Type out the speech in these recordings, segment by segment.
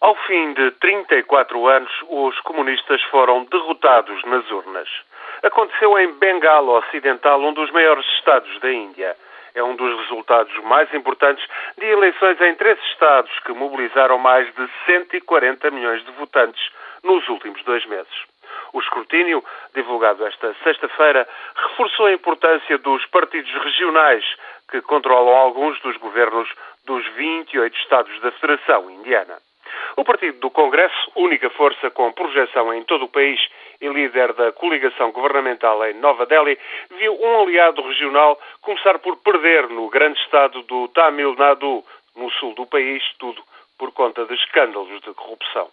Ao fim de 34 anos, os comunistas foram derrotados nas urnas. Aconteceu em Bengala Ocidental, um dos maiores estados da Índia. É um dos resultados mais importantes de eleições em três estados que mobilizaram mais de 140 milhões de votantes nos últimos dois meses. O escrutínio, divulgado esta sexta-feira, reforçou a importância dos partidos regionais que controlam alguns dos governos dos 28 estados da Federação Indiana. O Partido do Congresso, única força com projeção em todo o país e líder da coligação governamental em Nova Delhi, viu um aliado regional começar por perder no grande estado do Tamil Nadu, no sul do país, tudo por conta de escândalos de corrupção.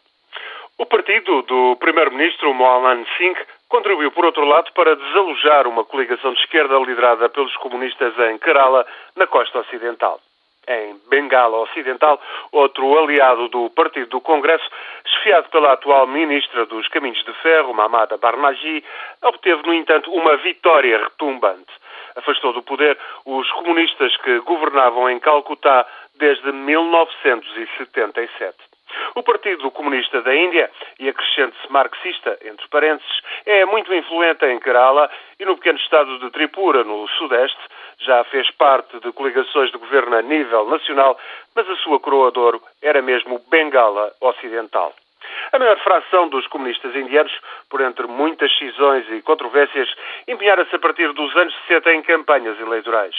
O partido do primeiro-ministro Mohan Singh contribuiu, por outro lado, para desalojar uma coligação de esquerda liderada pelos comunistas em Kerala, na costa ocidental em Bengala Ocidental, outro aliado do Partido do Congresso, esfiado pela atual Ministra dos Caminhos de Ferro, Mamada Barnaji, obteve, no entanto, uma vitória retumbante. Afastou do poder os comunistas que governavam em Calcutá desde 1977. O Partido Comunista da Índia e a crescente-se marxista, entre parênteses, é muito influente em Kerala e no pequeno estado de Tripura, no sudeste, já fez parte de coligações de governo a nível nacional, mas a sua coroa de ouro era mesmo Bengala Ocidental. A maior fração dos comunistas indianos, por entre muitas cisões e controvérsias, empenhara-se a partir dos anos 60 em campanhas eleitorais.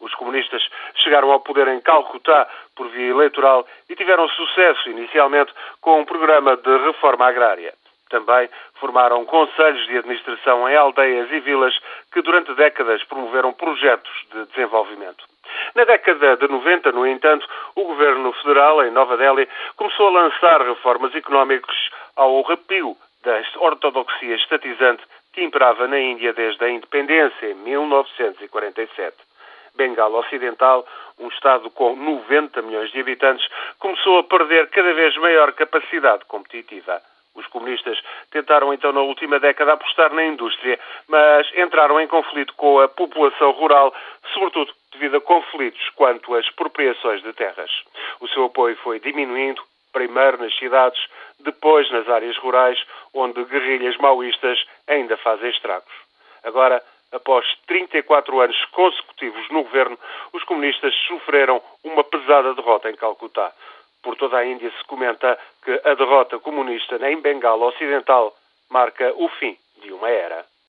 Os comunistas chegaram ao poder em Calcutá por via eleitoral e tiveram sucesso inicialmente com um programa de reforma agrária. Também formaram conselhos de administração em aldeias e vilas que durante décadas promoveram projetos de desenvolvimento. Na década de 90, no entanto, o governo federal, em Nova Delhi, começou a lançar reformas económicas ao repio da ortodoxia estatizante que imperava na Índia desde a independência, em 1947. Bengala Ocidental, um Estado com 90 milhões de habitantes, começou a perder cada vez maior capacidade competitiva. Os comunistas tentaram então na última década apostar na indústria, mas entraram em conflito com a população rural, sobretudo devido a conflitos quanto às expropriações de terras. O seu apoio foi diminuindo, primeiro nas cidades, depois nas áreas rurais, onde guerrilhas maoístas ainda fazem estragos. Agora, após 34 anos consecutivos no governo, os comunistas sofreram uma pesada derrota em Calcutá. Por toda a Índia se comenta que a derrota comunista em Bengala Ocidental marca o fim de uma era.